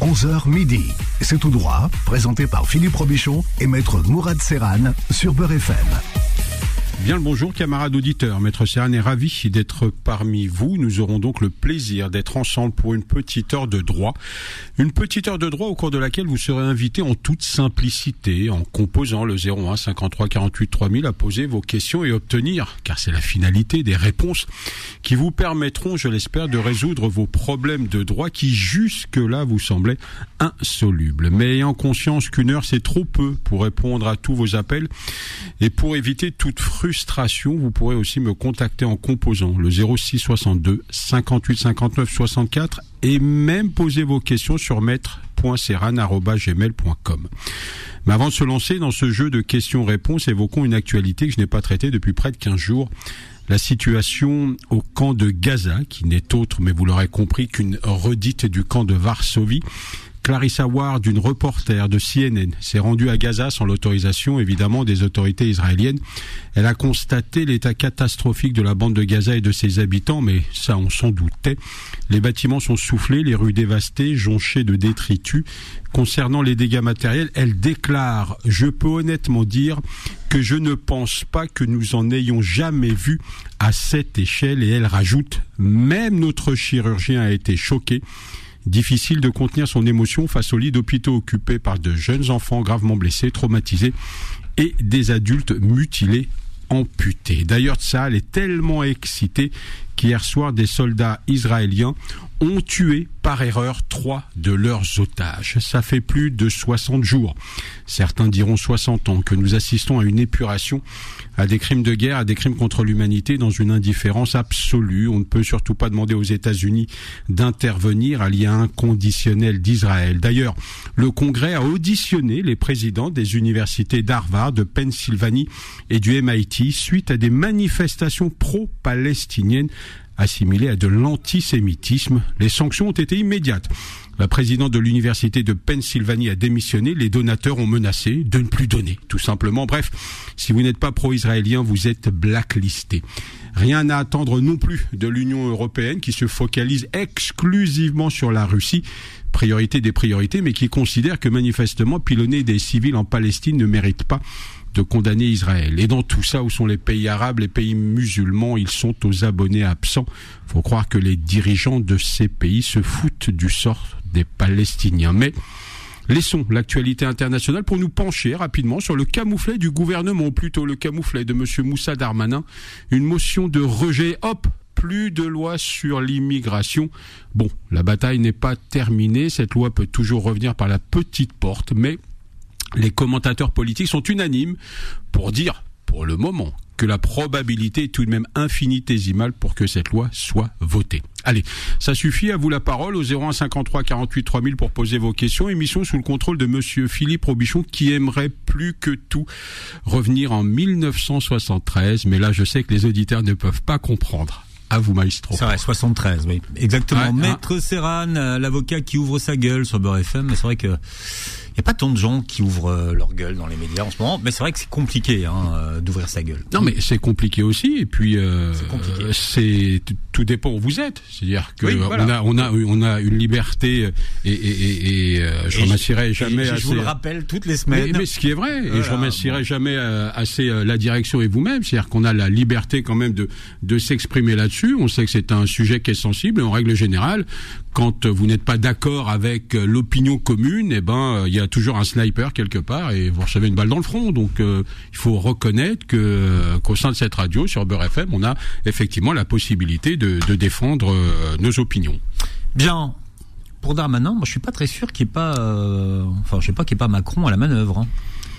11h midi. C'est tout droit, présenté par Philippe Robichon et maître Mourad Serran sur Beurre FM. Bien le bonjour camarades auditeurs, Maître Serran est ravi d'être parmi vous. Nous aurons donc le plaisir d'être ensemble pour une petite heure de droit. Une petite heure de droit au cours de laquelle vous serez invité en toute simplicité, en composant le 01 53 48 3000 à poser vos questions et obtenir, car c'est la finalité, des réponses qui vous permettront, je l'espère, de résoudre vos problèmes de droit qui jusque-là vous semblaient insolubles. Mais ayant conscience qu'une heure c'est trop peu pour répondre à tous vos appels et pour éviter toute frustration, vous pourrez aussi me contacter en composant le 06 62 58 59 64 et même poser vos questions sur maître.serran.gmail.com. Mais avant de se lancer dans ce jeu de questions-réponses, évoquons une actualité que je n'ai pas traitée depuis près de 15 jours la situation au camp de Gaza, qui n'est autre, mais vous l'aurez compris, qu'une redite du camp de Varsovie. Clarissa Ward, une reporter de CNN, s'est rendue à Gaza sans l'autorisation évidemment des autorités israéliennes. Elle a constaté l'état catastrophique de la bande de Gaza et de ses habitants, mais ça on s'en doutait. Les bâtiments sont soufflés, les rues dévastées, jonchées de détritus. Concernant les dégâts matériels, elle déclare Je peux honnêtement dire que je ne pense pas que nous en ayons jamais vu à cette échelle. Et elle rajoute Même notre chirurgien a été choqué. Difficile de contenir son émotion face aux lits d'hôpitaux occupés par de jeunes enfants gravement blessés, traumatisés et des adultes mutilés amputés. D'ailleurs, ça, est tellement excitée qu'hier soir, des soldats israéliens ont tué par erreur trois de leurs otages. Ça fait plus de 60 jours, certains diront 60 ans, que nous assistons à une épuration, à des crimes de guerre, à des crimes contre l'humanité dans une indifférence absolue. On ne peut surtout pas demander aux États-Unis d'intervenir à lien inconditionnel d'Israël. D'ailleurs, le Congrès a auditionné les présidents des universités d'Harvard, de Pennsylvanie et du MIT suite à des manifestations pro-palestiniennes assimilé à de l'antisémitisme. Les sanctions ont été immédiates. La présidente de l'université de Pennsylvanie a démissionné, les donateurs ont menacé de ne plus donner, tout simplement. Bref, si vous n'êtes pas pro-israélien, vous êtes blacklisté. Rien à attendre non plus de l'Union européenne qui se focalise exclusivement sur la Russie, priorité des priorités, mais qui considère que manifestement pilonner des civils en Palestine ne mérite pas de condamner Israël. Et dans tout ça, où sont les pays arabes, les pays musulmans Ils sont aux abonnés absents. Faut croire que les dirigeants de ces pays se foutent du sort des Palestiniens. Mais laissons l'actualité internationale pour nous pencher rapidement sur le camouflet du gouvernement, ou plutôt le camouflet de M. Moussa Darmanin. Une motion de rejet, hop, plus de loi sur l'immigration. Bon, la bataille n'est pas terminée, cette loi peut toujours revenir par la petite porte, mais les commentateurs politiques sont unanimes pour dire, pour le moment, que la probabilité est tout de même infinitésimale pour que cette loi soit votée. Allez, ça suffit, à vous la parole au 0153 48 3000 pour poser vos questions. Émission sous le contrôle de monsieur Philippe Robichon qui aimerait plus que tout revenir en 1973, mais là je sais que les auditeurs ne peuvent pas comprendre. À vous, maestro. C'est vrai, 73, oui. Exactement. Maître Serran, euh, l'avocat qui ouvre sa gueule sur Beurre FM, mais c'est vrai que n'y a pas tant de gens qui ouvrent euh, leur gueule dans les médias en ce moment, mais c'est vrai que c'est compliqué hein, euh, d'ouvrir sa gueule. Non, mais c'est compliqué aussi, et puis euh, c'est tout dépend où vous êtes. C'est-à-dire que on a on a on a une liberté et, et, et, je remercierai jamais. je vous le rappelle toutes les semaines. Mais, ce qui est vrai, et je remercierai jamais assez la direction et vous-même. C'est-à-dire qu'on a la liberté quand même de de s'exprimer là-dessus. On sait que c'est un sujet qui est sensible. Et en règle générale, quand vous n'êtes pas d'accord avec l'opinion commune, eh ben il y a toujours un sniper quelque part et vous recevez une balle dans le front. Donc euh, il faut reconnaître que qu'au sein de cette radio sur Beurre FM, on a effectivement la possibilité de, défendre euh, nos opinions. Bien. Pour Darmanin, moi je suis pas très sûr qu'il n'y ait pas, euh, enfin je sais pas qu'il n'y ait pas Macron à la manœuvre. Hein.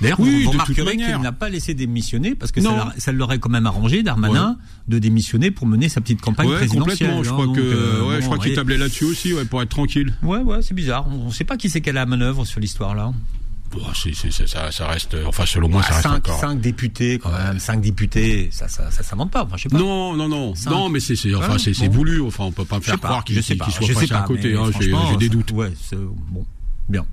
D'ailleurs, oui, vous remarquerez qu'il n'a pas laissé démissionner parce que ça, l'aurait quand même arrangé, Darmanin, de démissionner pour mener sa petite campagne présidentielle. Complètement. Je crois hein, que, euh, ouais, je crois qu'il tablait là-dessus aussi, pour être tranquille. Ouais, ouais, c'est bizarre. On ne sait pas qui c'est qu'elle a la manœuvre sur l'histoire là. Bon, ça, ça, reste, enfin selon moi, ça reste cinq, encore. Députés quand même, cinq députés, ça, ça, ça, monte pas. Enfin, je sais pas. Non, non, non, non, mais c'est, enfin, c'est, voulu. Enfin, on peut pas me faire croire qu'il, qu'il soit passé à côté. Hein, j'ai, des doutes. Ouais, bon, bien.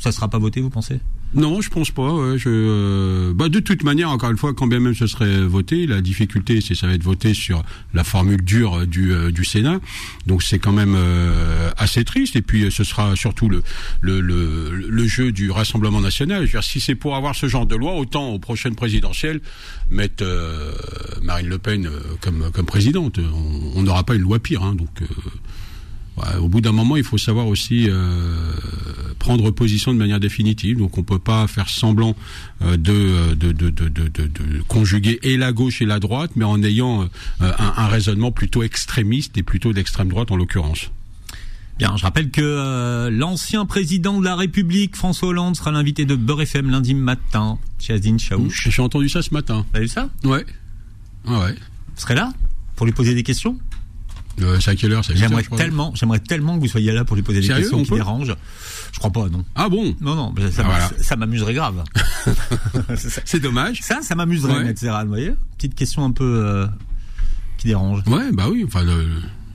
Ça sera pas voté, vous pensez? Non, je pense pas. Ouais, je, euh, bah, de toute manière, encore une fois, quand bien même ce serait voté, la difficulté, c'est ça va être voté sur la formule dure du, euh, du Sénat. Donc c'est quand même euh, assez triste. Et puis ce sera surtout le, le, le, le jeu du Rassemblement national. Je veux dire, si c'est pour avoir ce genre de loi, autant aux prochaines présidentielles mettre Marine Le Pen comme, comme présidente. On n'aura pas une loi pire. Hein, donc au bout d'un moment, il faut savoir aussi euh, prendre position de manière définitive. Donc, on peut pas faire semblant euh, de, de, de, de, conjuguer et la gauche et la droite, mais en ayant euh, un, un, raisonnement plutôt extrémiste et plutôt d'extrême droite en l'occurrence. Bien, je rappelle que l'ancien président de la République, François Hollande, sera l'invité de Beurre FM lundi matin, Chazine Chaouch. J'ai entendu ça ce matin. T'as vu ça? Ouais. Ah ouais. Vous serez là pour lui poser des questions? Euh, c'est à quelle heure J'aimerais tellement, j'aimerais tellement que vous soyez là pour lui poser des questions qui dérangent. Je crois pas, non. Ah bon Non, non, ça, ah, m'amuserait grave. c'est dommage. Ça, ça m'amuserait, ouais. vous voyez Petite question un peu euh, qui dérange. Ouais, bah oui, enfin,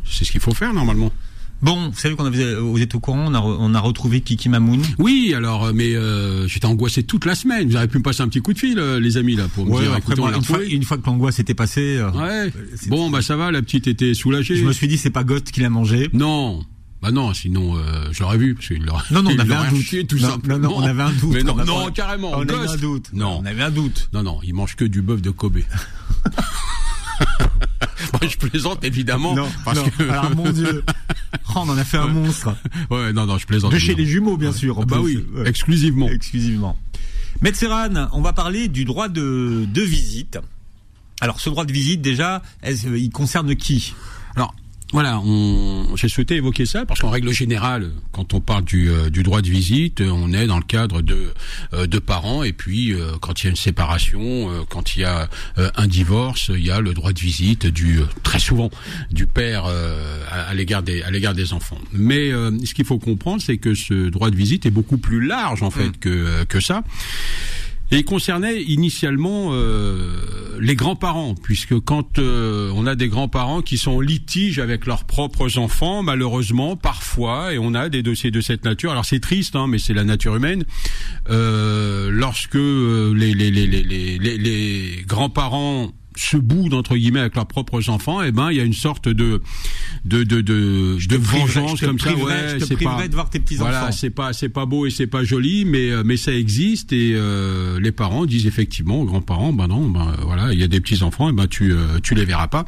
c'est ce qu'il faut faire normalement. Bon, vous savez qu'on avait, vous êtes au courant, on a, on a retrouvé Kiki Mamoun. Oui, alors, euh, mais euh, j'étais angoissé toute la semaine. Vous auriez pu me passer un petit coup de fil, euh, les amis, là, pour me dire. Après, une, fois, une, fois, que l'angoisse était passée. ouais. Bon, bah ça va, la petite était soulagée. Je me suis dit, c'est pas Goth qui l'a mangé. Non. Bah non, sinon euh, j'aurais vu parce qu'il Non non, on avait un doute. tout non, non, non, on avait un doute. Mais non, non, carrément. On avait un doute. Non, on avait un doute. Non non, il mange que du bœuf de Kobe. Moi, je plaisante évidemment. Non, parce Que... Alors, mon Dieu, oh, on en a fait un monstre. Ouais, non, non, je plaisante. De chez les jumeaux, bien sûr. bah oui, exclusivement. Exclusivement. Maître on va parler du droit de, de visite. Alors, ce droit de visite, déjà, il concerne qui? Alors, voilà, j'ai souhaité évoquer ça parce qu'en règle générale, quand on parle du, euh, du, droit de visite, on est dans le cadre de, euh, de parents et puis euh, quand il y a une séparation, quand il y a un divorce, il y a le droit de visite du très souvent du père à, l'égard des à l'égard des enfants. Mais ce qu'il faut comprendre, c'est que ce droit de visite est beaucoup plus large en fait mmh. que que ça. Et il concernait initialement euh, les grands-parents, puisque quand euh, on a des grands-parents qui sont en litige avec leurs propres enfants, malheureusement, parfois, et on a des dossiers de cette nature, alors c'est triste, hein, mais c'est la nature humaine, euh, lorsque les, les, les, les grands-parents se boudent entre guillemets avec leurs propres enfants, et eh ben il y a une sorte de de de de, de vengeance comme ça. Ouais, c'est pas de voir tes petits voilà, c'est pas c'est pas beau et c'est pas joli, mais euh, mais ça existe et euh, les parents disent effectivement aux grands-parents, ben non, ben voilà, il y a des petits enfants, et ben tu euh, tu les verras pas.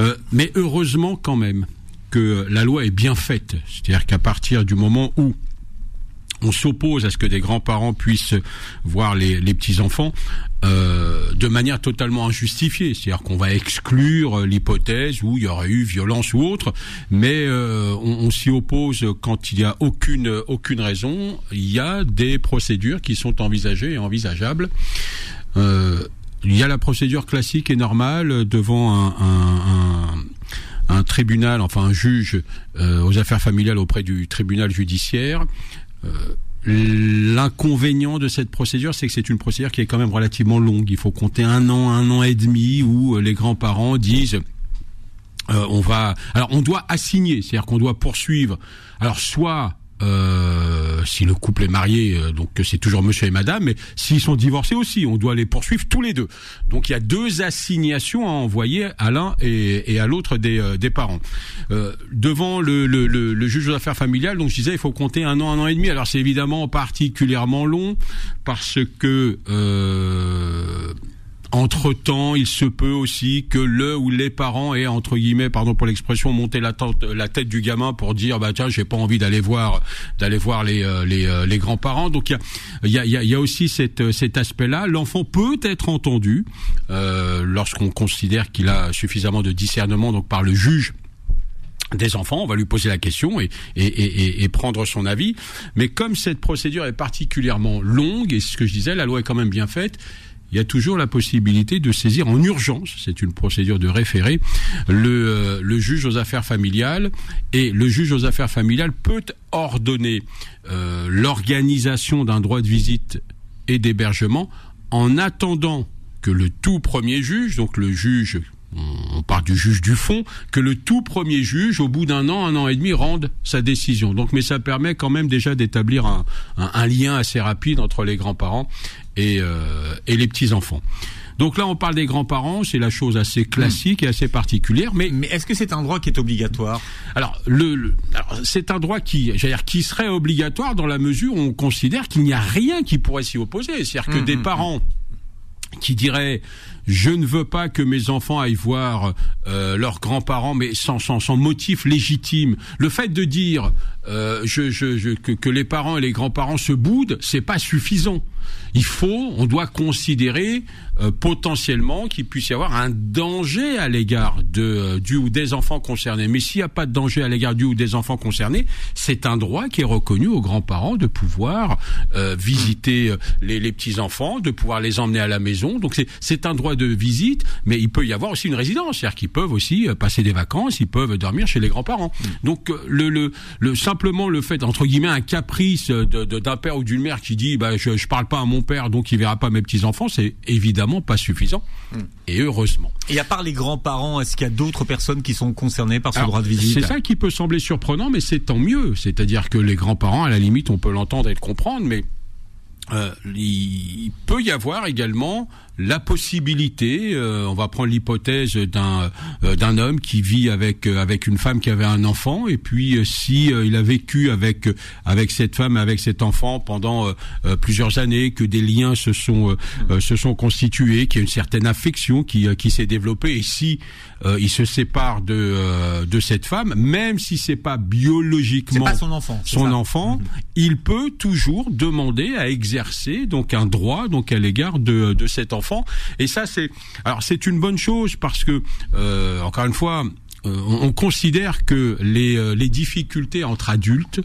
Euh, mais heureusement quand même que la loi est bien faite, c'est-à-dire qu'à partir du moment où on s'oppose à ce que des grands-parents puissent voir les, petits-enfants euh, de manière totalement injustifiée. C'est-à-dire qu'on va exclure l'hypothèse où il y aurait eu violence ou autre, mais euh, on, s'y oppose quand il n'y a aucune, raison. Il y a des procédures qui sont envisagées et envisageables. Euh, il y a la procédure classique et normale devant un tribunal, enfin un juge aux affaires familiales auprès du tribunal judiciaire. Euh, l'inconvénient de cette procédure, c'est que c'est une procédure qui est quand même relativement longue. Il faut compter un an, un an et demi où euh, les grands-parents disent euh, on va alors on doit assigner, c'est-à-dire qu'on doit poursuivre. Alors soit euh, si le couple est marié, euh, donc c'est toujours monsieur et madame, mais s'ils sont divorcés aussi, on doit les poursuivre tous les deux. Donc il y a deux assignations à envoyer à l'un et, à l'autre des, euh, des parents. devant le, le, le, juge aux affaires familiales, donc je disais, il faut compter un an, un an et demi. Alors c'est évidemment particulièrement long parce que entre-temps, il se peut aussi que le ou les parents aient, entre guillemets, pardon pour l'expression, monté la, tête, du gamin pour dire, bah tiens, j'ai pas envie d'aller voir, d'aller voir les, euh, euh, les, grands-parents. Donc il y a, y, a, y a aussi cette, cet aspect-là. L'enfant peut être entendu euh, lorsqu'on considère qu'il a suffisamment de discernement, donc par le juge des enfants, on va lui poser la question et, et, et, et, prendre son avis. Mais comme cette procédure est particulièrement longue, et ce que je disais, la loi est quand même bien faite, il y a toujours la possibilité de saisir en urgence, c'est une procédure de référé, le, euh, juge aux affaires familiales et le juge aux affaires familiales peut ordonner euh, l'organisation d'un droit de visite et d'hébergement en attendant que le tout premier juge, donc le juge on parle du juge du fond, que le tout premier juge, au bout d'un an, un an et demi, rende sa décision. Donc, mais ça permet quand même déjà d'établir un, lien assez rapide entre les grands-parents et, euh, et les petits-enfants. Donc là, on parle des grands-parents, c'est la chose assez classique et assez particulière. Mais, mais est-ce que c'est un droit qui est obligatoire? Alors, le, c'est un droit qui, dire, qui serait obligatoire dans la mesure où on considère qu'il n'y a rien qui pourrait s'y opposer. C'est-à-dire que mmh, des mmh, parents qui diraient je ne veux pas que mes enfants aillent voir euh, leurs grands-parents, mais sans, sans, sans, motif légitime. Le fait de dire euh, je, je, je, que, que, les parents et les grands-parents se boudent, c'est pas suffisant. Il faut, on doit considérer euh, potentiellement qu'il puisse y avoir un danger à l'égard de euh, du ou des enfants concernés. Mais s'il n'y a pas de danger à l'égard du ou des enfants concernés, c'est un droit qui est reconnu aux grands-parents de pouvoir euh, visiter les, les petits enfants, de pouvoir les emmener à la maison. Donc c'est un droit de visite, mais il peut y avoir aussi une résidence, c'est-à-dire qu'ils peuvent aussi passer des vacances, ils peuvent dormir chez les grands-parents. Mm. Donc le, le, le simplement le fait entre guillemets un caprice d'un de, père ou d'une mère qui dit bah je, je parle pas à mon père donc il verra pas mes petits enfants, c'est évident pas suffisant. Hmm. Et heureusement. Et à part les grands-parents, est-ce qu'il y a d'autres personnes qui sont concernées par ce droit de visite? C'est ça qui peut sembler surprenant, mais c'est tant mieux. C'est-à-dire que les grands-parents, à la limite, on peut l'entendre et le comprendre, mais euh, il peut y avoir également la possibilité, euh, on va prendre l'hypothèse d'un euh, d'un homme qui vit avec avec une femme qui avait un enfant et puis si il a vécu avec avec cette femme avec cet enfant pendant plusieurs années que des liens se sont se sont constitués, qu'il y a une certaine affection qui qui s'est développée et si il se sépare de de cette femme, même si c'est pas biologiquement pas son enfant, son enfant, mhm. il peut toujours demander à exercer donc un droit donc à l'égard de de cet enfant et ça, c'est une bonne chose parce que euh, encore une fois, euh, on considère que euh, les, difficultés entre adultes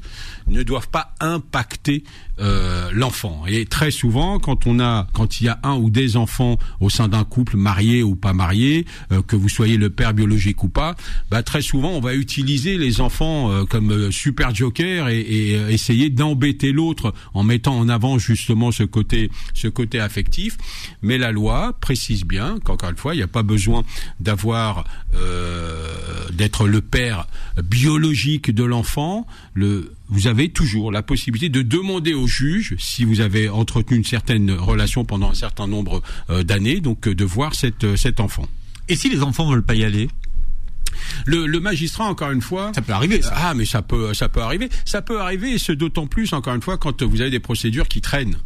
ne doivent pas impacter euh, l'enfant. Et très souvent, quand on a, quand il y a un ou des enfants au sein d'un couple marié ou pas marié, que vous soyez le père biologique ou pas, bah, très souvent on va utiliser les enfants comme super joker et, et essayer d'embêter l'autre en mettant en avant justement ce côté, ce côté affectif. Mais la loi précise bien qu'encore une fois, il n'y a pas besoin d'avoir euh, d'être le père biologique de l'enfant, le, vous avez toujours la possibilité de demander au juge, si vous avez entretenu une certaine relation pendant un certain nombre euh, d'années, donc euh, de voir cette, cet enfant. Et si les enfants veulent pas y aller? Le, le, magistrat, encore une fois, ça peut arriver. Ah, mais ça peut, ça peut arriver. Ça peut arriver, et ce d'autant plus, encore une fois, quand vous avez des procédures qui traînent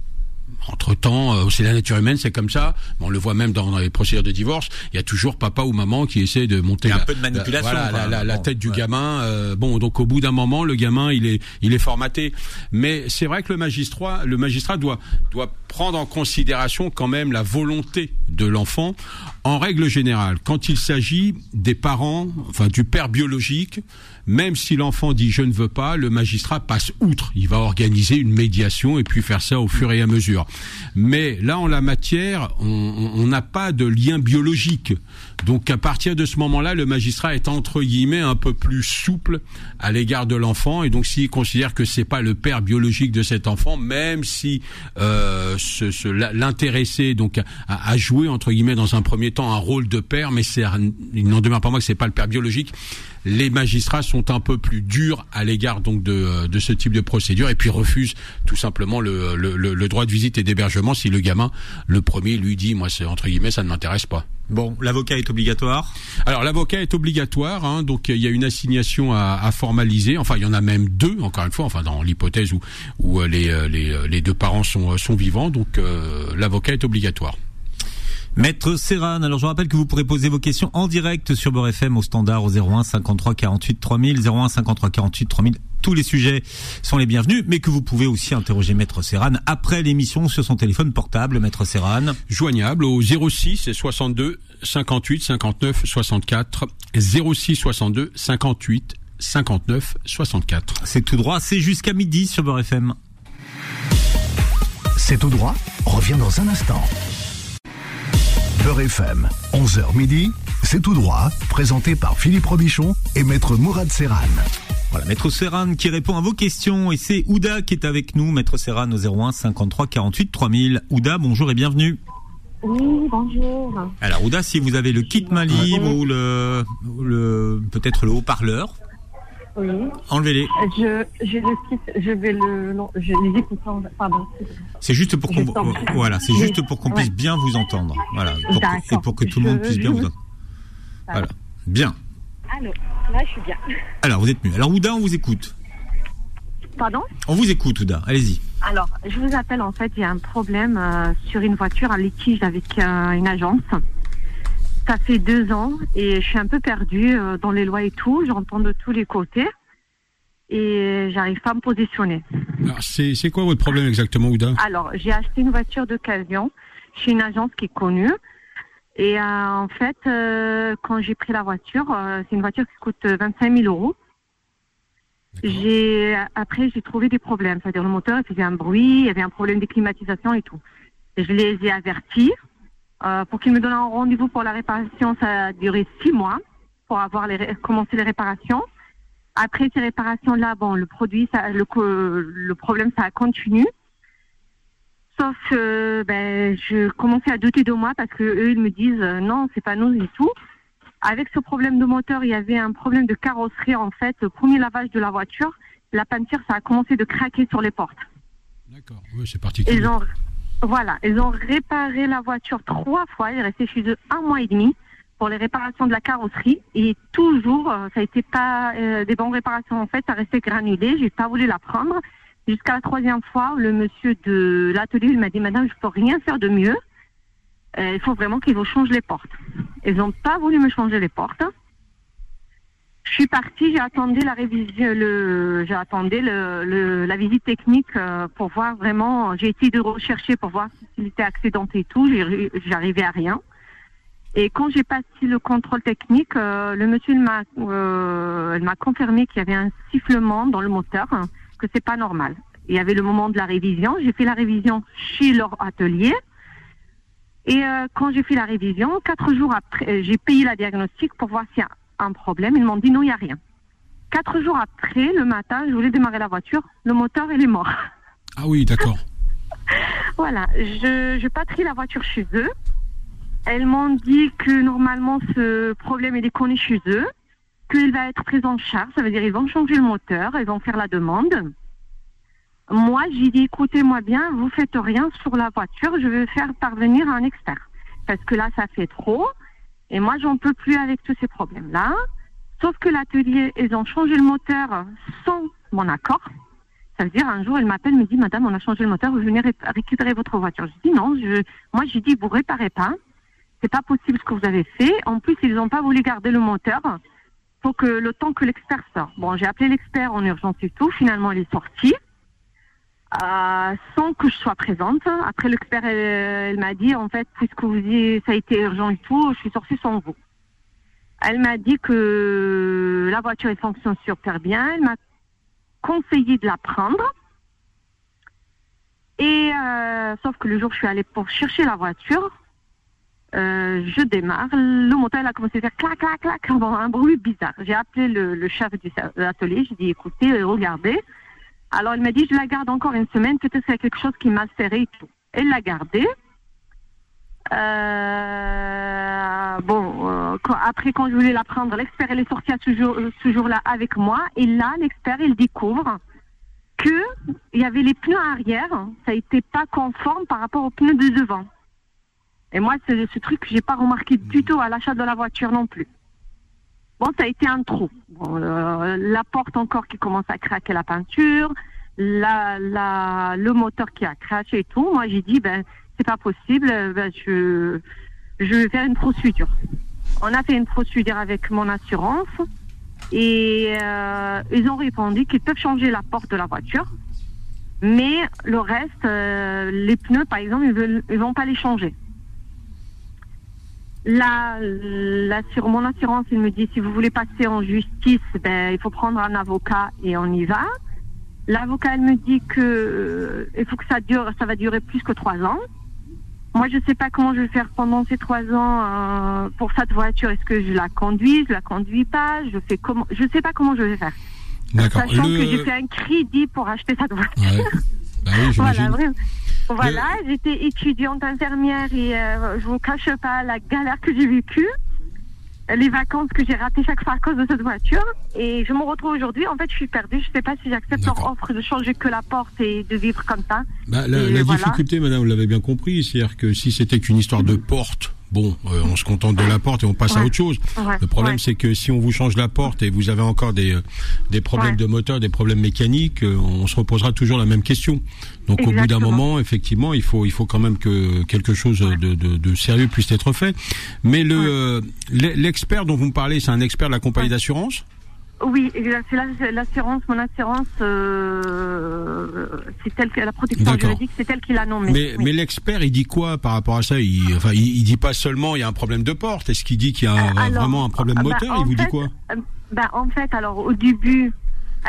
entre-temps, euh, c'est la nature humaine, c'est comme ça. On le voit même dans, les procédures de divorce. Il y a toujours papa ou maman qui essaie de monter la, un peu de manipulation, la, tête du gamin. Euh, bon, donc au bout d'un moment, le gamin, il est, il est formaté. Mais c'est vrai que le magistrat, le magistrat doit, doit prendre en considération quand même la volonté de l'enfant. En règle générale, quand il s'agit des parents, enfin du père biologique, même si l'enfant dit je ne veux pas, le magistrat passe outre. Il va organiser une médiation et puis faire ça au fur et à mesure. Mais là, en la matière, on n'a pas de lien biologique. Donc à partir de ce moment-là, le magistrat est entre guillemets un peu plus souple à l'égard de l'enfant et donc s'il considère que c'est pas le père biologique de cet enfant, même si euh, ce, l'intéressé donc a, joué entre guillemets dans un premier temps un rôle de père, mais c'est il n'en demeure pas moins que c'est pas le père biologique. Les magistrats sont un peu plus durs à l'égard donc de, ce type de procédure et puis refusent tout simplement le, le, le droit de visite et d'hébergement si le gamin, le premier, lui dit moi c'est entre guillemets ça ne m'intéresse pas. Bon, l'avocat est obligatoire? Alors l'avocat est obligatoire, hein, donc il y a une assignation à, à, formaliser. Enfin, il y en a même deux, encore une fois. Enfin, dans l'hypothèse où, où euh, les, euh, les, euh, les, deux parents sont, sont vivants, donc l'avocat est obligatoire. Maître Serran, alors je rappelle que vous pourrez poser vos questions en direct sur Beurre FM au standard au 01 53 48 3000, 01 53 48 3000. Tous les sujets sont les bienvenus, mais que vous pouvez aussi interroger Maître Serran après l'émission sur son téléphone portable, Maître Serran. Joignable au 06 et 62 58 59 64, 06 62 58 59 64. C'est tout droit, c'est jusqu'à midi sur Beurre FM. C'est tout droit, revient dans un instant. Beurre FM, 11h midi, c'est tout droit, présenté par Philippe Robichon et Maître Mourad Serran. Voilà, Maître Serran qui répond à vos questions et c'est Ouda qui est avec nous, Maître Serran au 01 53 48 3000. Ouda, bonjour et bienvenue. Oui, bonjour. Alors, Ouda, si vous avez le kit main libre ou le, le peut-être le haut-parleur, oui. enlevez-les. Je, j'ai le kit, je vais le, non, je les écoutants, pardon. C'est juste pour qu'on, voilà, c'est juste pour qu'on puisse bien vous entendre. Voilà. Pour que, et pour que tout le monde puisse bien vous entendre. Voilà. Bien. Alors, là, je suis bien. Alors, vous êtes mieux. Alors, Ouda, on vous écoute. Pardon? On vous écoute, Ouda. Allez-y. Alors, je vous appelle en fait, il y a un problème euh, sur une voiture, un litige avec euh, une agence. Ça fait deux ans et je suis un peu perdue euh, dans les lois et tout. J'entends de tous les côtés et j'arrive pas à me positionner. C'est quoi votre problème exactement, Ouda? Alors, j'ai acheté une voiture de camion chez une agence qui est connue. Et en fait, quand j'ai pris la voiture, c'est une voiture qui coûte 25 000 euros. J'ai après j'ai trouvé des problèmes, c'est-à-dire le moteur il faisait un bruit, il y avait un problème de climatisation et tout. Et je les ai avertis euh, pour qu'ils me donnent un rendez-vous pour la réparation. Ça a duré six mois pour avoir les, commencé les réparations. Après ces réparations-là, bon, le produit, ça, le, le problème, ça a continué. Sauf que ben, je commençais à douter de moi parce que eux, ils me disent euh, non, c'est pas nous et tout. Avec ce problème de moteur, il y avait un problème de carrosserie en fait. Le premier lavage de la voiture, la peinture, ça a commencé de craquer sur les portes. D'accord, oui, c'est particulier. Ils ont, voilà, ils ont réparé la voiture trois fois. Il est resté chez eux un mois et demi pour les réparations de la carrosserie et toujours, euh, ça a été pas euh, des bonnes réparations en fait. Ça restait granulé. J'ai pas voulu la prendre jusqu'à la troisième fois. Le monsieur de l'atelier m'a dit Madame, je peux rien faire de mieux. Euh, il faut vraiment qu'ils vous changent les portes. Ils n'ont pas voulu me changer les portes. Je suis partie, j'ai attendu la révision, le, j'ai attendu la visite technique euh, pour voir vraiment. J'ai essayé de rechercher pour voir s'il était accidenté et tout. J'arrivais à rien. Et quand j'ai passé le contrôle technique, euh, le monsieur m'a confirmé qu'il y avait un sifflement dans le moteur, que c'est pas normal. Il y avait le moment de la révision. J'ai fait la révision chez leur atelier. Et euh, quand j'ai fait la révision, quatre jours après, euh, j'ai payé la diagnostic pour voir s'il y a un problème. Ils m'ont dit non, il n'y a rien. Quatre jours après, le matin, je voulais démarrer la voiture. Le moteur, il est mort. Ah oui, d'accord. voilà, je, je patrie la voiture chez eux. Elles m'ont dit que normalement ce problème est déconné chez eux, qu'il va être pris en charge. Ça veut dire qu'ils vont changer le moteur, ils vont faire la demande. Moi, j'ai dit, écoutez-moi bien, vous faites rien sur la voiture, je vais faire parvenir un expert. Parce que là, ça fait trop. Et moi, j'en peux plus avec tous ces problèmes-là. Sauf que l'atelier, ils ont changé le moteur sans mon accord. Ça veut dire, un jour, elle m'appelle, me dit, madame, on a changé le moteur, vous venez récupérer votre voiture. Je dis, non, je, moi, j'ai dit, vous réparez pas. C'est pas possible ce que vous avez fait. En plus, ils n'ont pas voulu garder le moteur pour que le temps que l'expert sort. Bon, j'ai appelé l'expert en urgence et tout. Finalement, il est sorti. Euh, sans que je sois présente. Après, l'expert, elle, m'a dit, en fait, puisque vous ça a été urgent et tout, je suis sortie sans vous. Elle m'a dit que la voiture fonctionne super bien. Elle m'a conseillé de la prendre. Et euh, sauf que le jour où je suis allée pour chercher la voiture, euh, je démarre. Le moteur a commencé à faire clac, clac, clac, un bruit bizarre. J'ai appelé le, le chef de l'atelier. J'ai dit, écoutez, regardez. Alors elle m'a dit, je la garde encore une semaine, peut-être c'est quelque chose qui m'a serré et tout. Elle l'a gardée. Euh, bon, euh, après quand je voulais la prendre, l'expert elle est sorti à ce jour, ce jour-là avec moi et là l'expert il découvre que il y avait les pneus arrière, ça n'était pas conforme par rapport aux pneus de devant. Et moi c'est ce truc que j'ai pas remarqué du tout à l'achat de la voiture non plus. Bon, ça a été un trou. Euh, la porte encore qui commence à craquer la peinture, la, la, le moteur qui a craché et tout. Moi, j'ai dit, ben, c'est pas possible, ben, je, je vais faire une procédure. On a fait une procédure avec mon assurance et euh, ils ont répondu qu'ils peuvent changer la porte de la voiture, mais le reste, euh, les pneus, par exemple, ils, veulent, ils vont pas les changer. Là, sur mon assurance, il me dit si vous voulez passer en justice, ben, il faut prendre un avocat et on y va. L'avocat, elle me dit que euh, il faut que ça dure, ça va durer plus que trois ans. Moi, je ne sais pas comment je vais faire pendant ces trois ans euh, pour cette voiture. Est-ce que je la conduis, je la conduis pas? Je fais comment Je sais pas comment je vais faire. Sachant que j'ai fait un crédit pour acheter cette voiture. Bah oui, voilà, Voilà, j'étais étudiante infirmière et euh, je vous cache pas la galère que j'ai vécue les vacances que j'ai ratées chaque fois à cause de cette voiture. Et je me retrouve aujourd'hui, en fait, je suis perdue. Je ne sais pas si j'accepte leur offre de changer que la porte et de vivre comme ça. Bah, la, difficulté, madame, vous l'avez bien compris, c'est-à-dire que si c'était qu'une histoire de porte, bon, euh, on se contente de la porte et on passe à autre chose. le problème, c'est que si on vous change la porte et vous avez encore des, euh, des problèmes de moteur, des problèmes mécaniques, euh, on se reposera toujours la même question. Donc au bout d'un moment, effectivement, il faut il faut quand même que quelque chose de, de, de sérieux puisse être fait. Mais le l'expert dont vous me parlez, c'est un expert de la compagnie d'assurance oui, c'est l'assurance, mon assurance, euh, c'est elle la protection juridique, c'est elle qui l'a nommé. Mais, mais l'expert, il dit quoi par rapport à ça? Il, enfin, il, dit pas seulement il y a un problème de porte. Est-ce qu'il dit qu'il y a euh, vraiment un problème bah, moteur? Il vous dit quoi? bah, en fait, alors au début,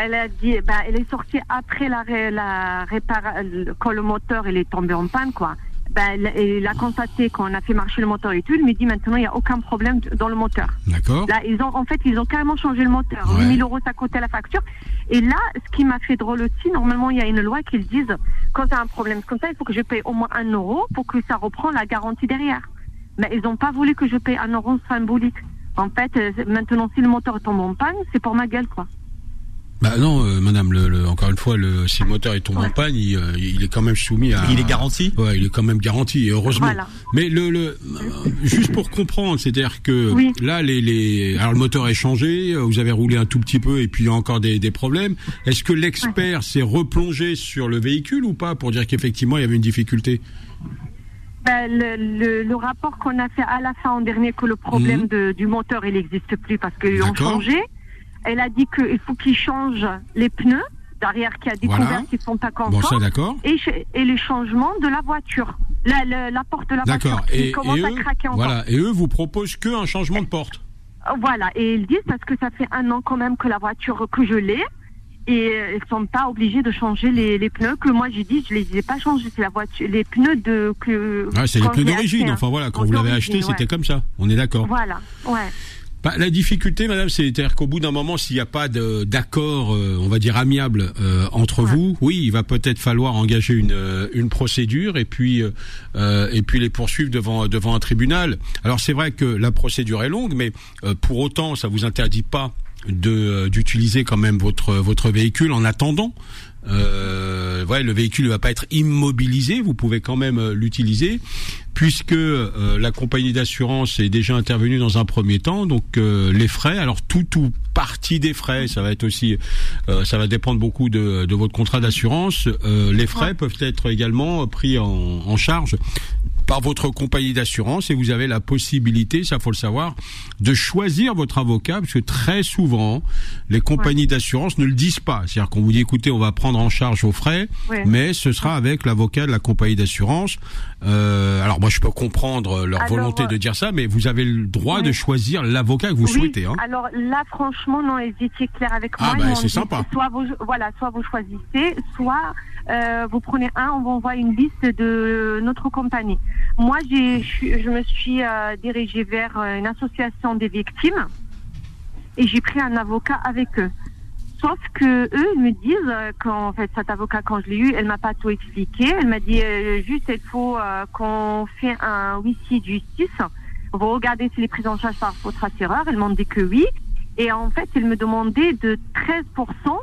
elle a dit, bah, elle est sortie après la, la réparation, quand le moteur il est tombé en panne, quoi ben, il a constaté qu'on a fait marcher le moteur et tout. Il me dit maintenant il n'y a aucun problème dans le moteur. D'accord. Là, ils ont, en fait, ils ont carrément changé le moteur. Ouais. 8000 euros, ça coûtait la facture. Et là, ce qui m'a fait drôle aussi, normalement, il y a une loi qui dit quand tu as un problème comme ça, il faut que je paye au moins un euro pour que ça reprend la garantie derrière. Mais ils n'ont pas voulu que je paye un euro symbolique. En fait, euh, maintenant, si le moteur tombe en panne, c'est pour ma gueule, quoi. Bah non, euh, madame, le, encore une fois, le, si le moteur est tombé en panne, il, euh, il, est quand même soumis à. Il est garanti. Ouais, il est quand même garanti, et heureusement. Mais le, le, euh, juste pour comprendre, c'est-à-dire que là, les, les, alors le moteur est changé, vous avez roulé un tout petit peu, et puis il y a encore des, des problèmes. Est-ce que l'expert s'est replongé sur le véhicule ou pas pour dire qu'effectivement il y avait une difficulté? Ben, le, le, rapport qu'on a fait à la fin en dernier que le problème mhm. de, du moteur il n'existe plus parce qu'ils ont changé. Elle a dit qu'il faut qu'il change les pneus derrière qui a découvert qu'ils sont pas contents. Bon, d'accord. Et, et les changements de la voiture. La, la, porte de la voiture qui et, commence à craquer encore. Voilà. Et eux vous proposent qu'un changement de porte. Euh, voilà. Et ils disent parce que ça fait un an quand même que la voiture que je l'ai. Et euh, ils sont pas obligés de changer les, les pneus que moi j'ai dit je les ai pas changés c'est la voiture les pneus de que ah, c'est les pneus d'origine enfin voilà quand vous l'avez acheté c'était comme ça on est d'accord voilà ouais bah, la difficulté, madame, c'est-à-dire qu'au bout d'un moment, s'il n'y a pas d'accord, euh, on va dire amiable euh, entre vous, oui, il va peut-être falloir engager une, euh, une procédure et puis et puis les poursuivre devant devant un tribunal. Alors c'est vrai que la procédure est longue, mais pour autant, ça vous interdit pas de d'utiliser quand même votre votre véhicule en attendant euh, ouais, le véhicule ne va pas être immobilisé, vous pouvez quand même euh, l'utiliser, puisque euh, la compagnie d'assurance est déjà intervenue dans un premier temps. Donc euh, les frais, alors tout ou partie des frais, ça va être aussi, ça va dépendre beaucoup de, de votre contrat d'assurance. les frais peuvent être également pris en, en charge par votre compagnie d'assurance et vous avez la possibilité, ça faut le savoir, de choisir votre avocat parce que très souvent les compagnies d'assurance ne le disent pas. C'est-à-dire qu'on vous dit écoutez, on va prendre en charge vos frais, mais ce sera avec l'avocat de la compagnie d'assurance. Euh, alors moi je peux comprendre leur volonté de dire ça, mais vous avez le droit de choisir l'avocat que vous souhaitez. Hein. Alors là franchement non, ils étaient clairs avec ah, moi. Ah ben c'est sympa. Soit vous voilà, soit vous choisissez, soit euh, vous prenez un, on vous envoie une liste de notre compagnie. Moi, j'ai, je me suis euh, dirigée vers euh, une association des victimes et j'ai pris un avocat avec eux. Sauf que eux ils me disent qu'en fait cet avocat quand je l'ai eu, elle m'a pas tout expliqué. Elle m'a dit juste il faut qu'on fait un huissier de justice. Vous regardez si les prises en charge par votre assureur. Elle m'a dit que oui. Et en fait, elle me demandait de 13%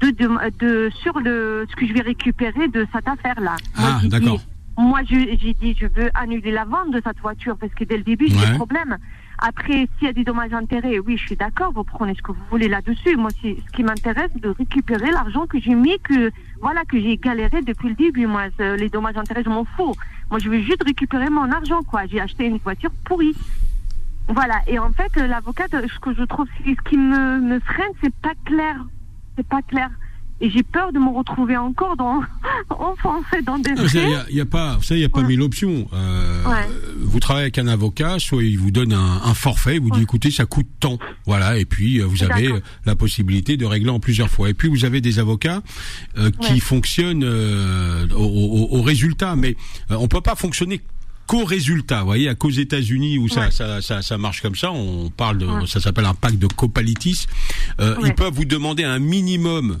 de, de, sur le ce que je vais récupérer de cette affaire-là. Ah, d'accord. Moi, j'ai dit, je veux annuler la vente de cette voiture parce que dès le début, j'ai des problèmes. Après, s'il y a des dommages intérêts, oui, je suis d'accord, vous prenez ce que vous voulez là-dessus. Moi, ce qui m'intéresse, de récupérer l'argent que j'ai mis, que voilà, que j'ai galéré depuis le début. Moi, les dommages intérêts, je m'en fous. Moi, je veux juste récupérer mon argent, quoi. J'ai acheté une voiture pourrie. Voilà. Et en fait, l'avocate, ce que je trouve, ce qui me, me freine, c'est pas clair c'est pas clair. Et j'ai peur de me retrouver encore dans, enfoncé dans des. Il y, a, pas, vous savez, il y a pas mille options. Euh, vous travaillez avec un avocat, soit il vous donne un, forfait, il vous dit écoutez, ça coûte tant, voilà, et puis euh, vous avez la possibilité de régler en plusieurs fois. Et puis vous avez des avocats euh, qui fonctionnent au, au, résultat, mais on peut pas fonctionner qu'au résultat. Vous voyez, à qu'aux États-Unis où ça, ça, ça, ça, marche comme ça, on parle de, ça s'appelle un pacte de copalitis. Euh, Ils peuvent vous demander un minimum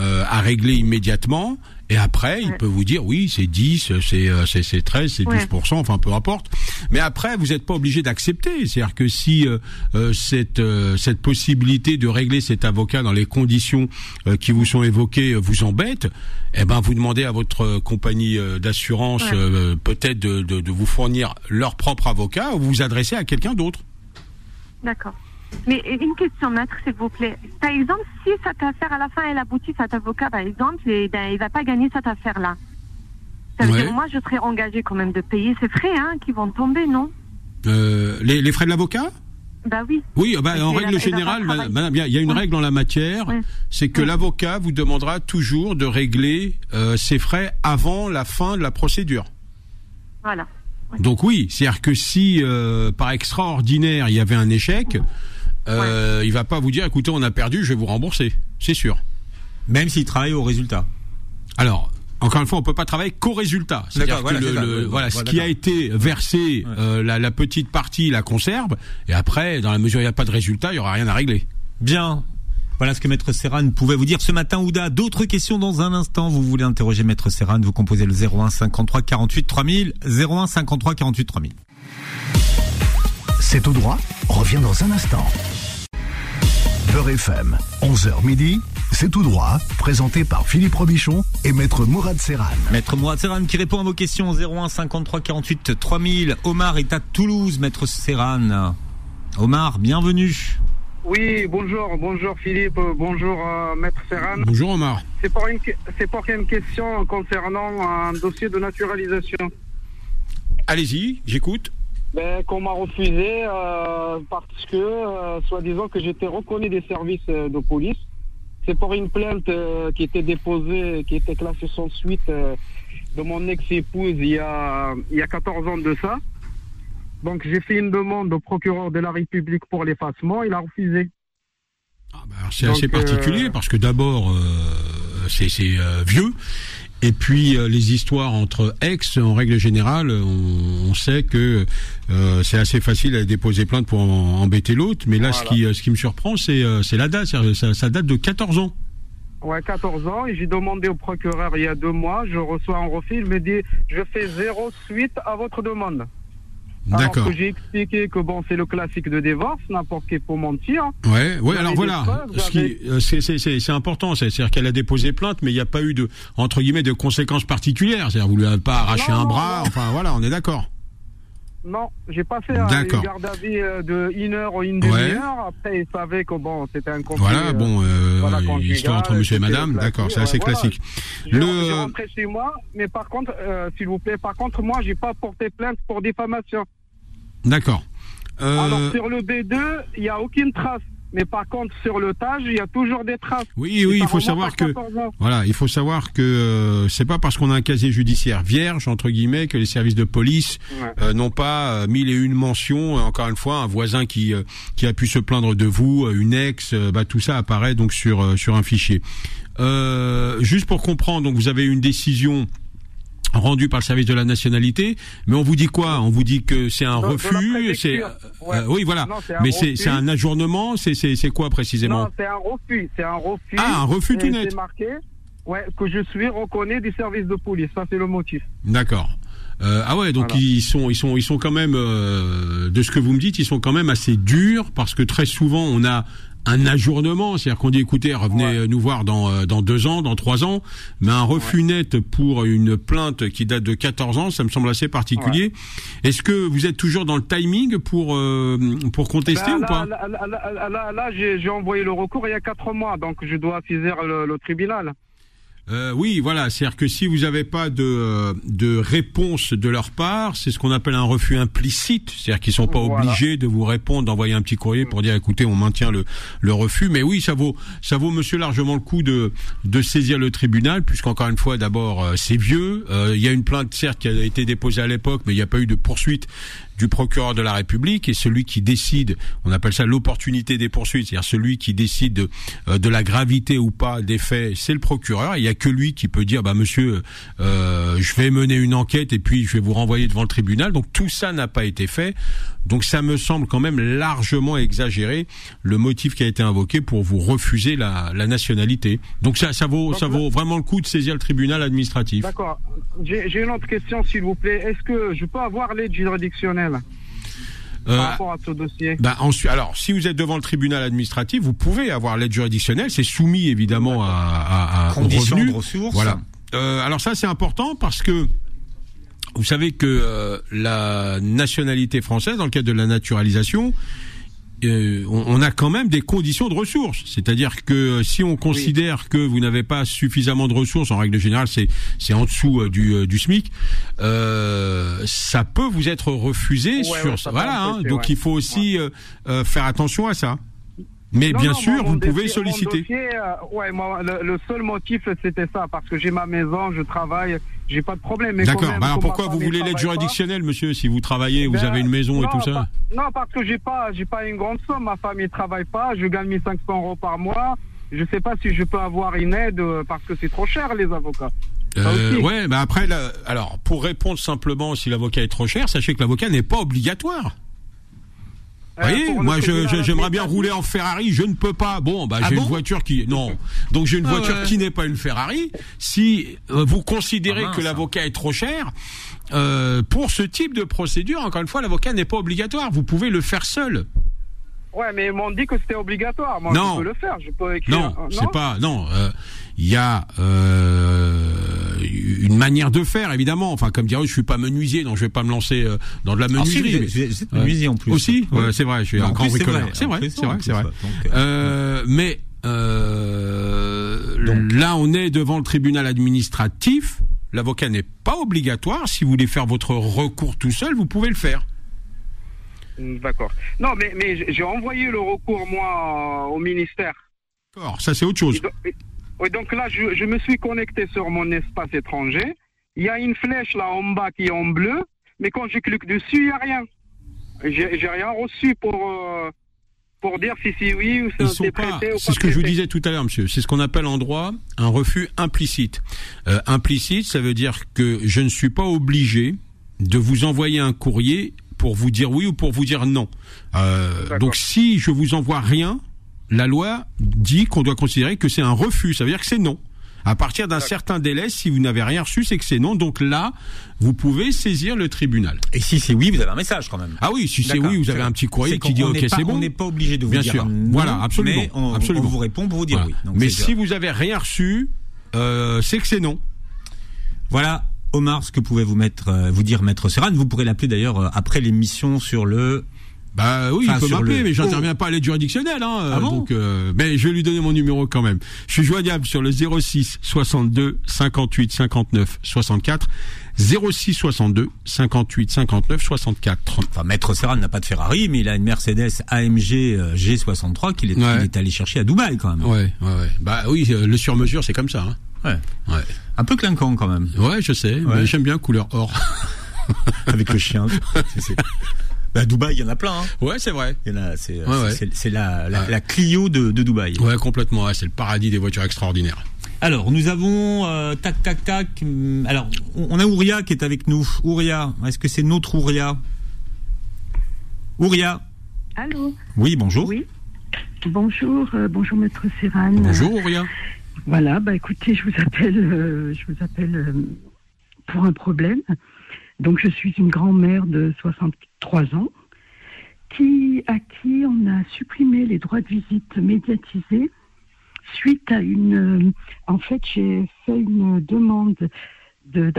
à régler immédiatement. Et après, il peut vous dire oui, c'est 10, c'est euh, c'est c'est 13, c'est 12% enfin peu importe. Mais après, vous n'êtes pas obligé d'accepter. C'est-à-dire que si euh, euh, cette cette possibilité de régler cet avocat dans les conditions qui vous sont évoquées vous embête, eh ben vous demandez à votre compagnie d'assurance peut-être de, de, de vous fournir leur propre avocat ou vous vous adresser à quelqu'un d'autre. D'accord. Mais une question, maître, s'il vous plaît. Par exemple, si cette affaire, à la fin, elle aboutit, cet avocat, par exemple, et, ben, il va pas gagner cette affaire-là. Ça veut dire, moi, je serais engagé quand même de payer ces frais hein, qui vont tomber, non? Euh, les, les, frais de l'avocat? Bah oui. Oui, bah, en règle générale, il y a une règle en la matière, c'est que l'avocat vous demandera toujours de régler euh, ses frais avant la fin de la procédure. Voilà. Donc oui, c'est-à-dire que si euh, par extraordinaire il y avait un échec, euh, il va pas vous dire écoutez on a perdu, je vais vous rembourser, c'est sûr. Même s'il travaille au résultat. Alors encore une fois, on peut pas travailler qu'au résultat. C'est-à-dire que le, voilà, ce qui a été versé, euh, la, la, petite partie la conserve, et après, dans la mesure où il n'y a pas de résultat, il y aura rien à régler. Bien. Voilà ce que Maître Serran pouvait vous dire ce matin, Ouda. D'autres questions dans un instant. Vous voulez interroger Maître Serran, vous composez le 01 53 48 3000. 01 53 48 3000. C'est au droit. Revient dans un instant. Beurre FM, 11h midi, c'est tout droit, présenté par Philippe Robichon et Maître Mourad Serran. Maître Mourad Serran qui répond à vos questions 01 53 48 3000. Omar est à Toulouse, Maître Serran. Omar, bienvenue. Oui, bonjour, bonjour Philippe, bonjour euh, Maître Serran. Bonjour Omar. C'est pour, une, c'est pour une question concernant un dossier de naturalisation. Allez-y, j'écoute ben, qu'on m'a refusé euh, parce que, euh, soi-disant, que j'étais reconnu des services euh, de police. C'est pour une plainte qui était déposée, qui était classée sans suite de mon ex-épouse il, y a, il y a 14 ans de ça. Donc j'ai fait une demande au procureur de la République pour l'effacement, il a refusé. Ah ben, c'est assez particulier parce que d'abord c'est vieux et puis euh, les histoires entre ex, en règle générale, on, sait que euh, c'est assez facile à déposer plainte pour embêter l'autre. Mais là, ce qui euh, ce qui me surprend, c'est c'est la date. Ça, ça, date de 14 ans. Ouais, 14 ans. Et j'ai demandé au procureur il y a deux mois. Je reçois un refus. Il me dit je fais zéro suite à votre demande. D'accord. que j'ai expliqué que bon, c'est le classique de divorce, n'importe qui pour mentir. Ouais, ouais. Alors voilà, ce qui, euh, c'est important, c'est-à-dire qu'elle a déposé plainte, mais il n'y a pas eu de entre guillemets de conséquences particulières. C'est-à-dire vous lui avez pas arraché un bras. Enfin voilà, on est d'accord. Non, j'ai pas fait un garde à vie euh, de une heure ou une demi-heure. Après, il savait que bon, c'était un conflit. Voilà, bon, euh, voilà, histoire entre monsieur et madame, d'accord, c'est assez classique. Le... rentré chez moi, mais par contre, euh, s'il vous plaît, par contre, moi, j'ai pas porté plainte pour diffamation. D'accord. Euh... Alors sur le B2, il n'y a aucune trace. Mais par contre, sur le TAGE, il y a toujours des traces. Oui, oui, il faut savoir que voilà, il faut savoir que euh, c'est pas parce qu'on a un casier judiciaire vierge entre guillemets que les services de police euh, n'ont pas euh, mille et une mentions. Encore une fois, un voisin qui qui a pu se plaindre de vous, une ex, bah tout ça apparaît donc sur sur un fichier. juste pour comprendre, donc vous avez une décision rendu par le service de la nationalité, mais on vous dit quoi? On vous dit que c'est un refus, c'est euh, oui voilà, mais c'est c'est un ajournement, c'est c'est c'est quoi précisément? Non, c'est un refus, c'est un refus. Ah, un refus tout net. marqué, ouais, que je suis reconnu du service de police, ça c'est le motif. D'accord. Euh, ah ouais, donc ils sont, ils sont, ils sont quand même, euh, de ce que vous me dites, ils sont quand même assez durs parce que très souvent on a un ajournement, c'est-à-dire qu'on dit écoutez, revenez nous voir dans euh, dans deux ans, dans trois ans, mais un refus net pour une plainte qui date de 14 ans, ça me semble assez particulier. Est-ce que vous êtes toujours dans le timing pour euh, pour contester ben, ou pas? Là, là, j'ai envoyé le recours il y a quatre mois, donc je dois saisir le tribunal. Euh, oui, voilà, c'est-à-dire que si vous n'avez pas de, euh, de réponse de leur part, c'est ce qu'on appelle un refus implicite, c'est-à-dire qu'ils sont pas obligés de vous répondre, d'envoyer un petit courrier pour dire écoutez, on maintient le, le refus. Mais oui, ça vaut ça vaut monsieur largement le coup de de saisir le tribunal, puisqu'encore une fois, d'abord euh, c'est vieux. Euh, il y a une plainte certes qui a été déposée à l'époque, mais il n'y a pas eu de poursuite du procureur de la République et celui qui décide, on appelle ça l'opportunité des poursuites, c'est-à-dire celui qui décide de, de la gravité ou pas des faits, c'est le procureur. Il y a que lui qui peut dire, bah monsieur, euh, je vais mener une enquête et puis je vais vous renvoyer devant le tribunal. Donc tout ça n'a pas été fait. Donc ça me semble quand même largement exagéré le motif qui a été invoqué pour vous refuser la, nationalité. Donc ça, ça vaut, ça vaut vraiment le coup de saisir le tribunal administratif. D'accord. J'ai une autre question, s'il vous plaît. Est-ce que je peux avoir l'aide juridictionnelle? Par euh, rapport à ce dossier bah, ensuite, Alors, si vous êtes devant le tribunal administratif, vous pouvez avoir l'aide juridictionnelle. C'est soumis évidemment à, à, à de ressources. Voilà. Euh, alors ça, c'est important parce que vous savez que euh, la nationalité française, dans le cadre de la naturalisation, euh, on, a quand même des conditions de ressources. C'est-à-dire que si on considère que vous n'avez pas suffisamment de ressources, en règle générale, c'est c'est en dessous euh, du, euh, du SMIC, ça peut vous être refusé sur ça. Voilà, hein. donc il faut aussi faire attention à ça. Mais bien sûr, vous pouvez solliciter. ouais, moi, le, seul motif, c'était ça, parce que j'ai ma maison, je travaille, j'ai pas de problème. D'accord. Bah pourquoi vous voulez l'aide juridictionnelle, monsieur, si vous travaillez, vous ben, avez une maison et tout ça Non, parce que j'ai pas, j'ai pas une grande somme. Ma famille travaille pas. Je gagne 1500 euros par mois. Je sais pas si je peux avoir une aide euh, parce que c'est trop cher les avocats. Euh, ouais, mais après, alors pour répondre simplement, si l'avocat est trop cher, sachez que l'avocat n'est pas obligatoire. Vous voyez, moi j'aimerais bien rouler en Ferrari, je ne peux pas. Bon, bah ah j'ai une voiture qui non. Donc j'ai une ah voiture qui n'est pas une Ferrari. Si euh, vous considérez ah que l'avocat est trop cher, euh, pour ce type de procédure, encore une fois, l'avocat n'est pas obligatoire. Vous pouvez le faire seul. Ouais, mais ils m'ont dit que c'était obligatoire. Moi, non. je peux le faire. Je peux écrire. Non, c'est pas. Non, euh, il y a euh, une manière de faire, évidemment. Enfin, comme dirait, je suis pas menuisier, donc je vais pas me lancer euh, dans de la menuiserie. C'est menuisier en plus. Aussi, ouais, c'est vrai. Je suis un grand bricoleur. C'est vrai, c'est vrai, c'est vrai. Euh, mais là, on est devant le tribunal administratif. L'avocat n'est pas obligatoire. Si vous voulez faire votre recours tout seul, vous pouvez le faire. D'accord. Non, mais, mais j'ai envoyé le recours, moi, au ministère. D'accord, ça c'est autre chose. Oui, donc là, je, me suis connecté sur mon espace étranger. Il y a une flèche là en bas qui est en bleu, mais quand je clique dessus, il n'y a rien. J'ai rien reçu pour, euh, pour dire si c'est oui ou si c'est prêté C'est ce que je vous disais tout à l'heure, monsieur. C'est ce qu'on appelle en droit un refus implicite. Euh, implicite, ça veut dire que je ne suis pas obligé de vous envoyer un courrier pour vous dire oui ou pour vous dire non. Euh, donc si je vous envoie rien, la loi dit qu'on doit considérer que c'est un refus. Ça veut dire que c'est non. À partir d'un certain délai, si vous n'avez rien reçu, c'est que c'est non. Donc là, vous pouvez saisir le tribunal. Et si c'est oui, vous avez un message quand même. Ah oui, si c'est oui, vous avez un petit courrier qui dit ok, c'est bon. On n'est pas obligé de vous Bien dire sûr. voilà, absolument. Mais on, absolument. vous répond pour vous dire oui. mais si vous avez rien reçu, euh, c'est que c'est non. Voilà. Omar, ce que pouvez vous mettre, euh, vous dire, Maître Serran. Vous pourrez l'appeler d'ailleurs euh, après l'émission sur le. Bah oui, il peut m'appeler, mais j'interviens pas à l'aide juridictionnelle. Hein, ah donc, euh, mais je vais lui donner mon numéro quand même. Je suis joignable sur le 06 62 58 59 64. 06 62 58 59 64. Enfin, Maître Serran n'a pas de Ferrari, mais il a une Mercedes AMG G63 qu'il est, est, allé chercher à Dubaï quand même. Ouais, ouais, ouais. Bah oui, le sur-mesure, c'est comme ça. Hein. Ouais. ouais. Un peu clinquant quand même. Ouais, je sais, j'aime bien couleur or. Avec le chien. Bah, Dubaï, il y en a plein. Hein. Ouais, c'est vrai. C'est, la, la, Clio de, de Dubaï. Ouais, complètement. c'est le paradis des voitures extraordinaires. Alors, nous avons euh, tac tac tac. Hum, alors, on a Ouria qui est avec nous. Ouria, est-ce que c'est notre Ouria? Ouria. Allô? Oui, bonjour. Oui. Bonjour, euh, bonjour Maître Serran. Bonjour Ouria. Voilà, bah écoutez, je vous appelle, euh, je vous appelle euh, pour un problème. Donc je suis une grand-mère de 63 ans qui, à qui on a supprimé les droits de visite médiatisés suite à une. Euh, en fait, j'ai fait une demande de,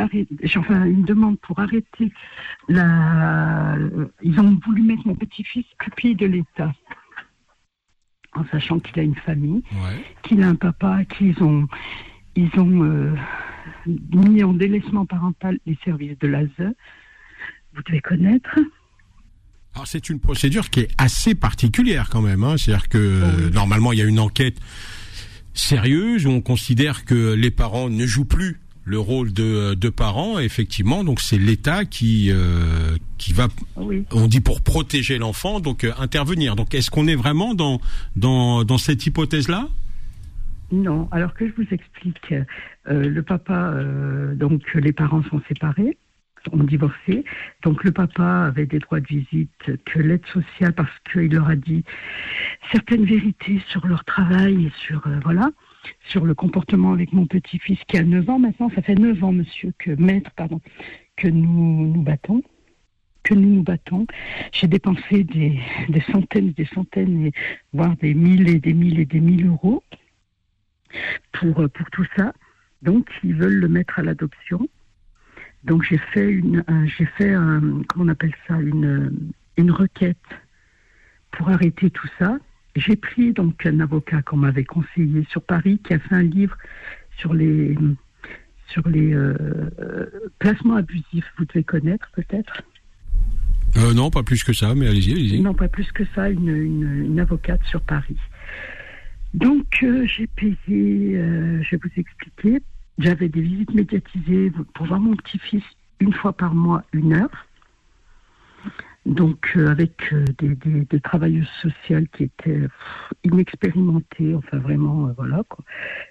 enfin une demande pour arrêter la. Ils ont voulu mettre mon petit-fils pupille de l'État en sachant qu'il a une famille, qu'il a un papa, qu'ils ont, ils ont euh, mis en délaissement parental les services de l'ASE. Vous devez connaître. Alors c'est une procédure qui est assez particulière quand même. Hein. C'est-à-dire que oh normalement il y a une enquête sérieuse où on considère que les parents ne jouent plus le rôle de, de parents, effectivement. Donc c'est l'État qui euh, qui va, on dit pour protéger l'enfant, donc euh, intervenir. Donc est-ce qu'on est vraiment dans dans dans cette hypothèse là Non, alors que je vous explique, euh, le papa, euh, donc les parents sont séparés, ont divorcé, donc le papa avait des droits de visite que l'aide sociale parce qu'il leur a dit certaines vérités sur leur travail et sur euh, voilà sur le comportement avec mon petit-fils qui a 9 ans. Maintenant, ça fait 9 ans monsieur que maître pardon que nous nous battons que nous nous battons. J'ai dépensé des, des centaines, des centaines, et, voire des mille et des mille et des mille euros pour, euh, pour tout ça. Donc, ils veulent le mettre à l'adoption. Donc, j'ai fait une, j'ai fait un, comment on appelle ça, une, une requête pour arrêter tout ça. J'ai pris donc un avocat qu'on m'avait conseillé sur Paris qui a fait un livre sur les, sur les euh, placements abusifs. Vous devez connaître peut-être? Euh, non, pas plus que ça, mais allez-y, allez-y. Non, pas plus que ça, une, une, une avocate sur Paris. Donc, euh, j'ai payé, euh, je vais vous expliquer, j'avais des visites médiatisées pour voir mon petit-fils une fois par mois, une heure. Donc, euh, avec des, des, des, travailleuses sociales qui étaient pff, inexpérimentées, enfin vraiment, voilà.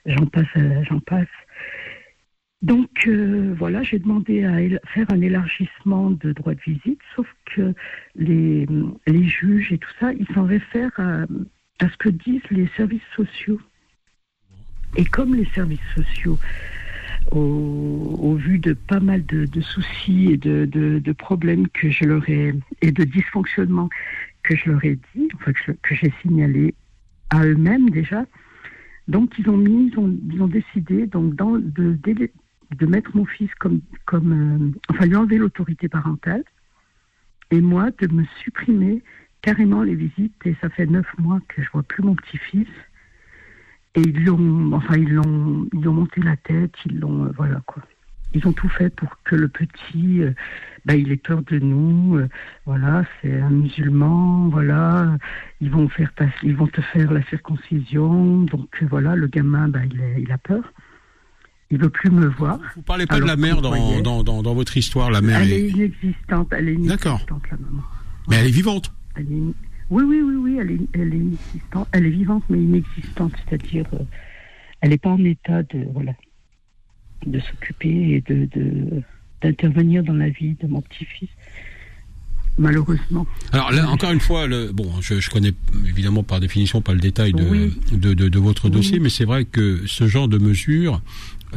J'en passe, j'en passe. Donc voilà, j'ai demandé à faire un élargissement de droit de visite, sauf que les, les juges et tout ça, ils s'en réfèrent à, à, ce que disent les services sociaux. Et comme les services sociaux, au, vu de pas mal de, soucis et de, problèmes que je leur ai et de dysfonctionnements que je leur ai dit, enfin que, j'ai signalé à eux-mêmes déjà, donc ils ont mis, ils ont, ils ont décidé donc dans de, de de mettre mon fils comme, comme euh, enfin lui enlever l'autorité parentale, et moi de me supprimer carrément les visites. Et ça fait neuf mois que je vois plus mon petit-fils. Et ils l'ont, enfin ils l'ont, ils ont monté la tête, ils l'ont, euh, voilà quoi. Ils ont tout fait pour que le petit, euh, bah, il ait peur de nous. Euh, voilà, c'est un musulman. Voilà, ils vont faire ils vont te faire la circoncision. Donc voilà, le gamin, bah, il, est, il a peur. Il veut plus me voir. Vous parlez pas de la mère dans, dans, dans, dans, votre histoire, la mère Elle est, est inexistante, elle est inexistante, la maman. Mais elle est vivante. Elle est... Oui, oui, oui, oui, elle est, elle est inexistante. Elle est vivante, mais inexistante, c'est-à-dire, euh, elle n'est pas en état de, voilà, de s'occuper et de, de, d'intervenir dans la vie de mon petit-fils. Malheureusement. Alors là, encore une fois, le, bon, je, je connais évidemment par définition pas le détail de, oui. de, de, de, votre oui. dossier, mais c'est vrai que ce genre de mesures,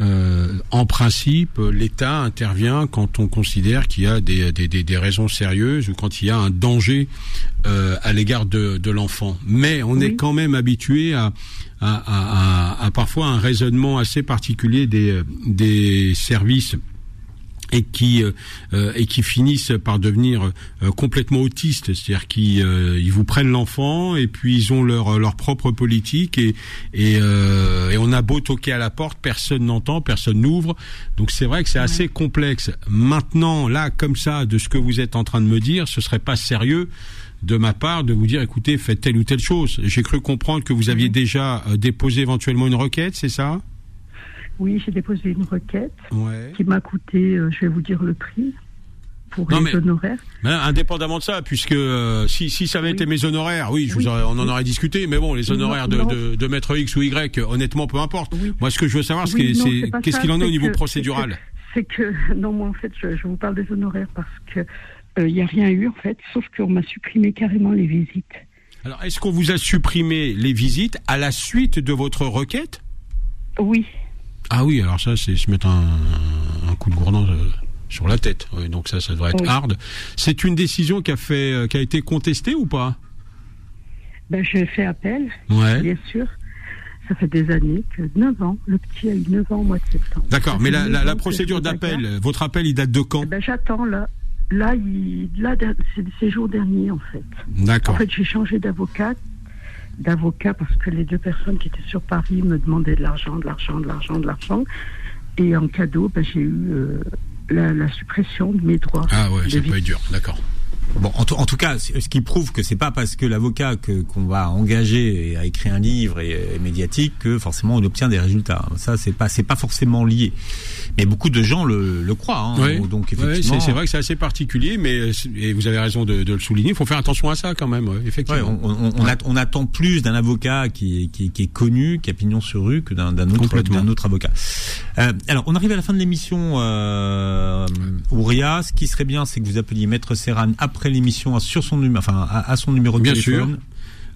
euh, en principe, l'État intervient quand on considère qu'il y a des, des, des, des, raisons sérieuses ou quand il y a un danger euh, à l'égard de, de l'enfant. Mais on oui. est quand même habitué à, à, à, à, parfois un raisonnement assez particulier des, des services et qui euh, et qui finissent par devenir euh, complètement autistes, c'est-à-dire qu'ils euh, ils vous prennent l'enfant et puis ils ont leur leur propre politique et et, et on a beau toquer à la porte, personne n'entend, personne n'ouvre. Donc c'est vrai que c'est assez complexe. Maintenant, là, comme ça, de ce que vous êtes en train de me dire, ce serait pas sérieux de ma part de vous dire écoutez faites telle ou telle chose. J'ai cru comprendre que vous aviez déjà déposé éventuellement une requête, c'est ça? Oui, j'ai déposé une requête ouais. qui m'a coûté, euh, je vais vous dire le prix, pour non, les mais, honoraires. Mais indépendamment de ça, puisque euh, si, si ça avait oui. été mes honoraires, oui, oui. Aurais, on en aurait discuté, mais bon, les honoraires non, de, de, de, maître X ou Y, honnêtement, peu importe. Moi, ce que je veux savoir, c'est qu'est-ce qu'il en est au niveau que, procédural C'est que, que, non, moi, en fait, je, je, vous parle des honoraires parce que il euh, n'y a rien eu, en fait, sauf qu'on m'a supprimé carrément les visites. Alors, est-ce qu'on vous a supprimé les visites à la suite de votre requête? Oui. Ah oui, alors ça, c'est se mettre un, un coup de gourdin euh, sur la tête. Oui, donc ça, ça devrait être oui. hard. C'est une décision qui a fait, euh, qui a été contestée ou pas? Ben, j'ai fait appel. Ouais. Bien sûr. Ça fait des années que 9 ans. Le petit a eu 9 ans au mois de septembre. D'accord, mais la, la, la procédure d'appel, votre appel, il date de quand? Eh Ben, j'attends là. Là, il, là, c'est ces jours derniers en fait. D'accord. En fait, j'ai changé d'avocat d'avocat parce que les deux personnes qui étaient sur Paris me demandaient de l'argent, de l'argent, de l'argent, de l'argent. Et en cadeau, ben, j'ai eu euh, la, la, suppression de mes droits. Ah ouais, c'est pas dur, d'accord. Bon, en, tout cas, ce qui prouve que c'est pas parce que l'avocat que qu'on va engager et a écrit un livre et, médiatique que forcément on obtient des résultats. Ça, c'est pas c'est pas forcément lié. Mais beaucoup de gens le, le croient. Hein. Oui. Donc effectivement, c'est vrai que c'est assez particulier, mais et vous avez raison de, de le souligner. Il faut faire attention à ça quand même. Effectivement. on, on, on, attend plus d'un avocat qui, qui, qui, est connu, qui a pignon sur rue, que d'un autre d'un autre avocat. Euh, alors, on arrive à la fin de l'émission. Euh, Ouria, ce qui serait bien, c'est que vous appeliez Maître Serran après l'émission sur son numéro, enfin à, son numéro de bien téléphone. Sûr.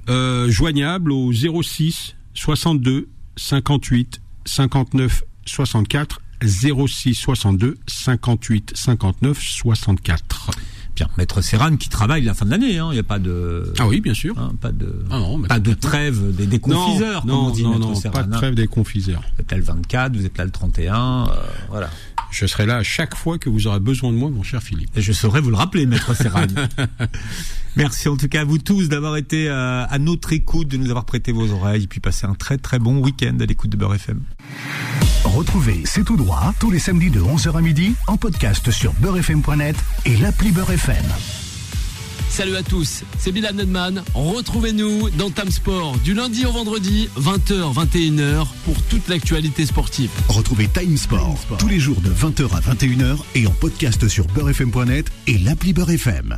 Euh, joignable au 06 62 58 59 64 06 62 58 59 64. Bien, Maître Serran qui travaille la fin de l'année, hein. il n'y a pas de ah oui bien sûr, hein, pas de ah non, pas de trêve des, des confiseurs non, comme on dit non, non, pas de trêve des confiseurs. Vous êtes là le 24, vous êtes là le 31, euh, voilà. Je serai là à chaque fois que vous aurez besoin de moi, mon cher Philippe. Et je saurai vous le rappeler, Maître Serran. Merci en tout cas à vous tous d'avoir été euh, à notre écoute, de nous avoir prêté vos oreilles, et puis passer un très très bon week-end à l'écoute de Beurre FM. Retrouvez C'est tout droit tous les samedis de 11h à midi en podcast sur beurrefm.net et l'appli Beurre FM. Salut à tous, c'est Bilal Nedman. Retrouvez-nous dans Tam Sport du lundi au vendredi, 20h, 21h pour toute l'actualité sportive. Retrouvez Time Sport, tous les jours de 20h à 21h et en podcast sur beurrefm.net et l'appli Beurre FM.